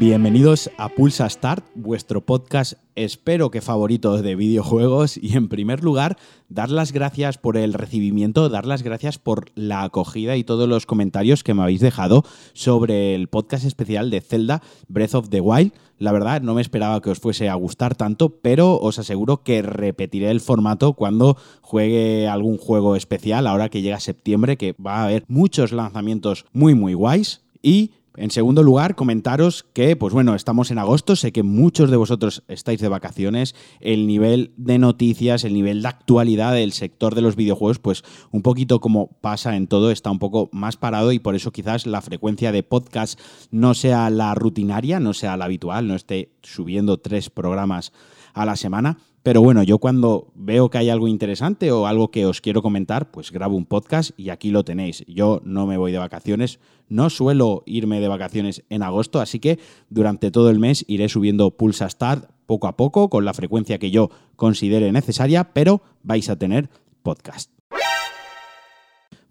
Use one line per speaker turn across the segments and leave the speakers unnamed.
Bienvenidos a Pulsa Start, vuestro podcast espero que favorito de videojuegos y en primer lugar dar las gracias por el recibimiento, dar las gracias por la acogida y todos los comentarios que me habéis dejado sobre el podcast especial de Zelda Breath of the Wild. La verdad no me esperaba que os fuese a gustar tanto, pero os aseguro que repetiré el formato cuando juegue algún juego especial ahora que llega septiembre, que va a haber muchos lanzamientos muy muy guays y en segundo lugar, comentaros que, pues bueno, estamos en agosto, sé que muchos de vosotros estáis de vacaciones, el nivel de noticias, el nivel de actualidad del sector de los videojuegos, pues un poquito como pasa en todo, está un poco más parado y por eso quizás la frecuencia de podcast no sea la rutinaria, no sea la habitual, no esté subiendo tres programas a la semana. Pero bueno, yo cuando veo que hay algo interesante o algo que os quiero comentar, pues grabo un podcast y aquí lo tenéis. Yo no me voy de vacaciones, no suelo irme de vacaciones en agosto, así que durante todo el mes iré subiendo Pulsa Start poco a poco, con la frecuencia que yo considere necesaria, pero vais a tener podcast.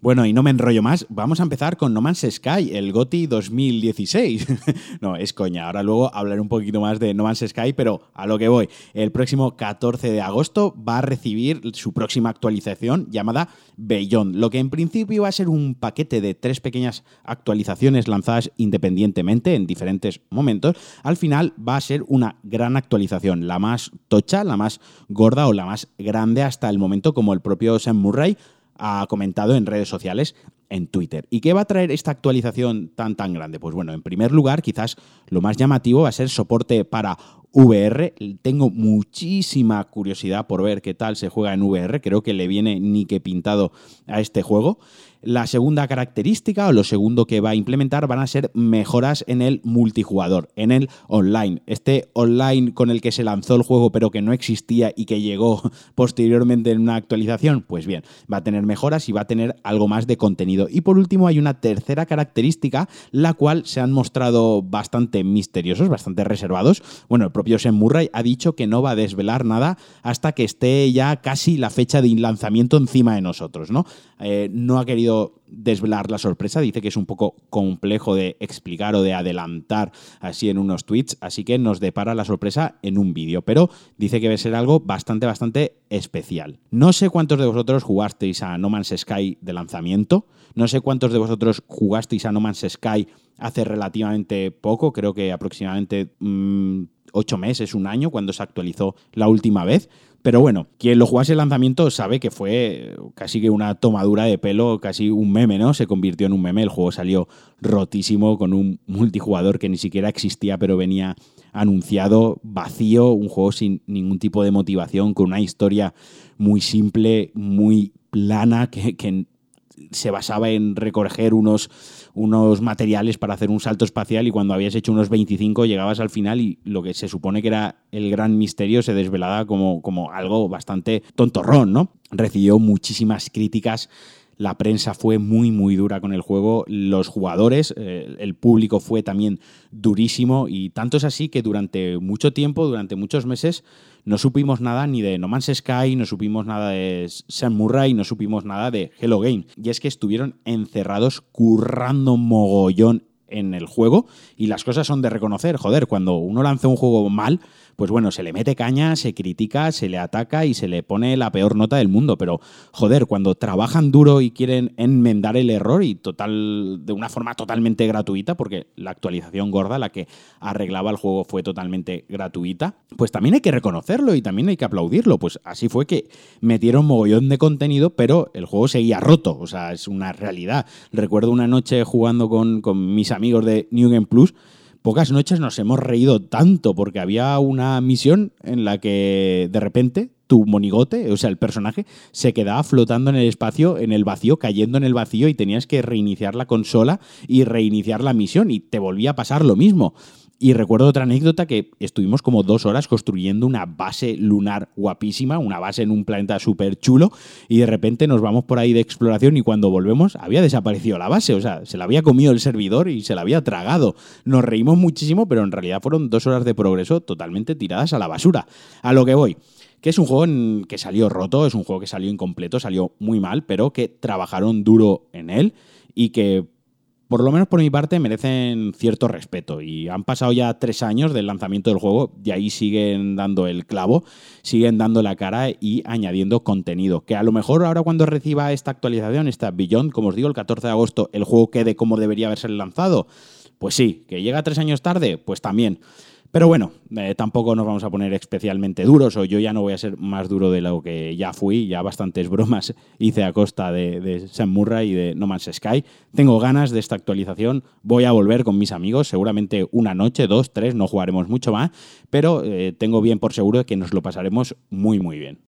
Bueno, y no me enrollo más, vamos a empezar con No Man's Sky, el GOTI 2016. no, es coña, ahora luego hablaré un poquito más de No Man's Sky, pero a lo que voy. El próximo 14 de agosto va a recibir su próxima actualización llamada Beyond, lo que en principio va a ser un paquete de tres pequeñas actualizaciones lanzadas independientemente en diferentes momentos. Al final va a ser una gran actualización, la más tocha, la más gorda o la más grande hasta el momento, como el propio Sam Murray ha comentado en redes sociales, en Twitter. ¿Y qué va a traer esta actualización tan tan grande? Pues bueno, en primer lugar, quizás lo más llamativo va a ser soporte para VR. Tengo muchísima curiosidad por ver qué tal se juega en VR. Creo que le viene ni que pintado a este juego. La segunda característica o lo segundo que va a implementar van a ser mejoras en el multijugador, en el online. Este online con el que se lanzó el juego pero que no existía y que llegó posteriormente en una actualización, pues bien, va a tener mejoras y va a tener algo más de contenido. Y por último hay una tercera característica, la cual se han mostrado bastante misteriosos, bastante reservados. Bueno, el propio Sam Murray ha dicho que no va a desvelar nada hasta que esté ya casi la fecha de lanzamiento encima de nosotros, ¿no? Eh, no ha querido desvelar la sorpresa, dice que es un poco complejo de explicar o de adelantar así en unos tweets, así que nos depara la sorpresa en un vídeo, pero dice que va a ser algo bastante, bastante especial. No sé cuántos de vosotros jugasteis a No Man's Sky de lanzamiento, no sé cuántos de vosotros jugasteis a No Man's Sky hace relativamente poco, creo que aproximadamente... Mm, ocho meses, un año, cuando se actualizó la última vez. Pero bueno, quien lo jugase el lanzamiento sabe que fue casi que una tomadura de pelo, casi un meme, ¿no? Se convirtió en un meme. El juego salió rotísimo con un multijugador que ni siquiera existía, pero venía anunciado, vacío, un juego sin ningún tipo de motivación, con una historia muy simple, muy plana, que, que se basaba en recoger unos, unos materiales para hacer un salto espacial y cuando habías hecho unos 25 llegabas al final y lo que se supone que era el gran misterio se desvelaba como, como algo bastante tontorrón, ¿no? Recibió muchísimas críticas la prensa fue muy, muy dura con el juego. Los jugadores, eh, el público fue también durísimo. Y tanto es así que durante mucho tiempo, durante muchos meses, no supimos nada ni de No Man's Sky, no supimos nada de Sam Murray, no supimos nada de Hello Game. Y es que estuvieron encerrados currando mogollón en el juego y las cosas son de reconocer. Joder, cuando uno lanza un juego mal, pues bueno, se le mete caña, se critica, se le ataca y se le pone la peor nota del mundo. Pero joder, cuando trabajan duro y quieren enmendar el error y total, de una forma totalmente gratuita, porque la actualización gorda, la que arreglaba el juego, fue totalmente gratuita, pues también hay que reconocerlo y también hay que aplaudirlo. Pues así fue que metieron mogollón de contenido, pero el juego seguía roto. O sea, es una realidad. Recuerdo una noche jugando con, con mis amigos de New Game Plus pocas noches nos hemos reído tanto porque había una misión en la que de repente tu monigote, o sea, el personaje, se quedaba flotando en el espacio, en el vacío, cayendo en el vacío y tenías que reiniciar la consola y reiniciar la misión y te volvía a pasar lo mismo. Y recuerdo otra anécdota que estuvimos como dos horas construyendo una base lunar guapísima, una base en un planeta súper chulo, y de repente nos vamos por ahí de exploración y cuando volvemos había desaparecido la base, o sea, se la había comido el servidor y se la había tragado. Nos reímos muchísimo, pero en realidad fueron dos horas de progreso totalmente tiradas a la basura. A lo que voy que es un juego que salió roto, es un juego que salió incompleto, salió muy mal, pero que trabajaron duro en él y que por lo menos por mi parte, merecen cierto respeto. Y han pasado ya tres años del lanzamiento del juego y ahí siguen dando el clavo, siguen dando la cara y añadiendo contenido. Que a lo mejor ahora cuando reciba esta actualización, esta Beyond, como os digo, el 14 de agosto, el juego quede como debería haberse lanzado. Pues sí, que llega tres años tarde, pues también. Pero bueno, eh, tampoco nos vamos a poner especialmente duros, o yo ya no voy a ser más duro de lo que ya fui, ya bastantes bromas hice a costa de, de Sam Murray y de No Man's Sky. Tengo ganas de esta actualización, voy a volver con mis amigos, seguramente una noche, dos, tres, no jugaremos mucho más, pero eh, tengo bien por seguro que nos lo pasaremos muy, muy bien.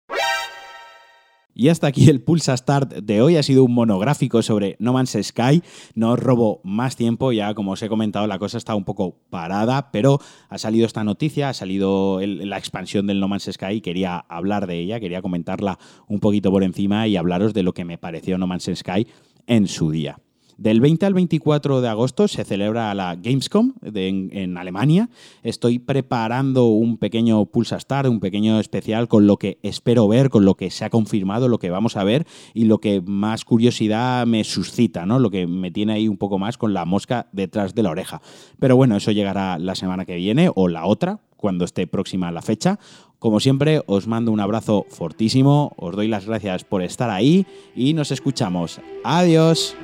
Y hasta aquí el Pulsa Start de hoy. Ha sido un monográfico sobre No Man's Sky. No os robo más tiempo, ya como os he comentado, la cosa está un poco parada, pero ha salido esta noticia, ha salido la expansión del No Man's Sky quería hablar de ella, quería comentarla un poquito por encima y hablaros de lo que me pareció No Man's Sky en su día. Del 20 al 24 de agosto se celebra la Gamescom en, Alemania. Estoy preparando un pequeño Pulsa Star, un pequeño especial con lo que espero ver, con lo que se ha confirmado, lo que vamos a ver y lo que más curiosidad me suscita, ¿no? Lo que me tiene ahí un poco más con la mosca detrás de la oreja. Pero bueno, eso llegará la semana que viene o la otra, cuando esté próxima la fecha. Como siempre, os mando un abrazo fortísimo, os doy las gracias por estar ahí y nos escuchamos. Adiós.